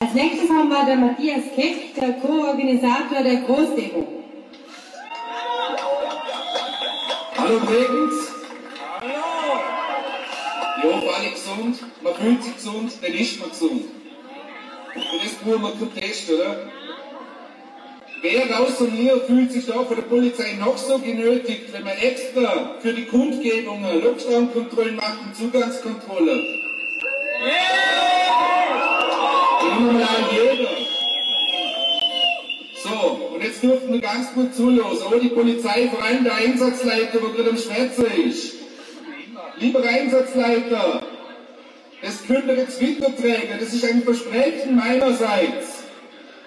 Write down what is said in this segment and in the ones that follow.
Als nächstes haben wir den Matthias Keck, der Co-Organisator der Großdemo. Hallo Bregenz. Hallo. Ja, war alle gesund. Man fühlt sich gesund, dann ist man gesund. Und das brauchen wir keinen Test, oder? Wer außer mir fühlt sich da von der Polizei noch so genötigt, wenn man extra für die Kundgebungen Lockdown-Kontrollen macht und Zugangskontrolle? Yeah! Mal an jeder. So, und jetzt dürften wir ganz gut zulosen. Oh, die Polizei, vor allem der Einsatzleiter, der gerade am Schmerzen ist. Lieber Einsatzleiter, das könnt ihr jetzt weitertragen. Das ist ein Versprechen meinerseits.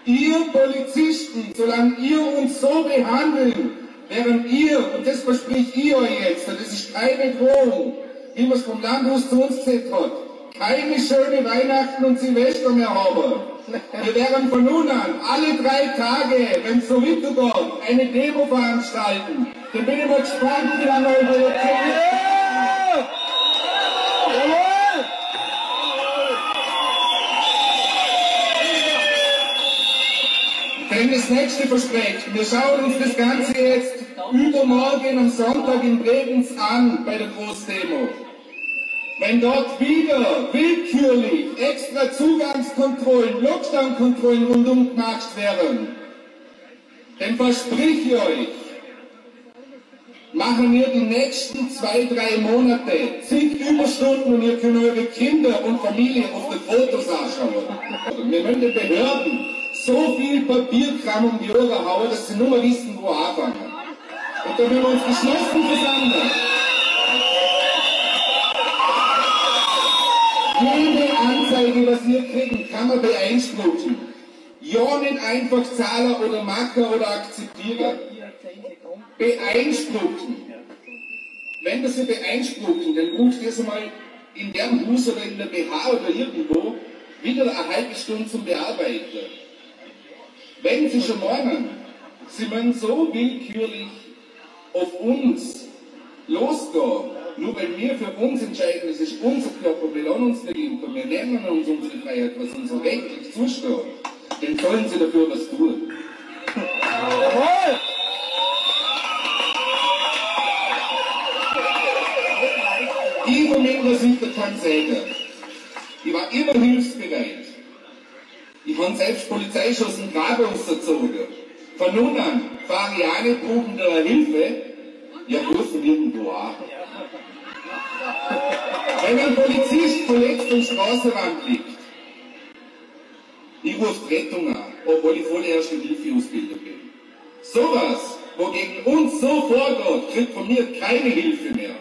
Ihr Polizisten, solange ihr uns so behandeln, während ihr, und das verspricht ihr euch jetzt, und das ist keine Drohung, wie man es vom Landhaus zu uns gesagt hat, keine schöne Weihnachten und Silvester mehr haben. Wir werden von nun an alle drei Tage, wenn es so weitergeht, eine Demo veranstalten. Da bin ich mal gespannt, wie lange eure Reaktion Denn das nächste Versprechen, wir schauen uns das Ganze jetzt übermorgen am Sonntag in Bregenz an bei der Großdemo. Wenn dort wieder willkürlich extra Zugangskontrollen, Lockdown-Kontrollen rundum gemacht werden, dann versprich ich euch, machen wir die nächsten zwei, drei Monate zig Überstunden und ihr könnt eure Kinder und Familie auf die Fotos anschauen. Wir müssen den Behörden so viel Papierkram um die Ohren hauen, dass sie nur mal wissen, wo anfangen. Und da müssen wir uns geschlossen zusammen. Jede Anzeige, was wir kriegen, kann man beeinspruchen. Ja, nicht einfach zahlen oder machen oder akzeptieren. Beeinspruchen. Wenn wir sie beeinspruchen, dann ruft das einmal in deren Haus oder in der BH oder irgendwo wieder eine halbe Stunde zum Bearbeiten. Wenn Sie schon meinen, Sie wollen so willkürlich auf uns losgehen, nur weil wir für uns entscheiden, es ist unser Körper, wir lassen uns nicht impfen, wir nehmen uns unsere Freiheit, was uns rechtlich zusteht, dann sollen Sie dafür was tun. Jawohl! Ich von meiner Seite kann sagen, ich war immer hilfsbereit. Ich habe selbst Polizeischuss und Grabungs erzogen. Von nun an fahre ich eine Proben der Hilfe, an. Wenn ein Polizist verletzt am Straßenrand liegt, ich rufe Rettung an, obwohl ich voll erste Hilfeausbilder bin. Sowas, wo gegen uns so vorgeht, kriegt von mir keine Hilfe mehr.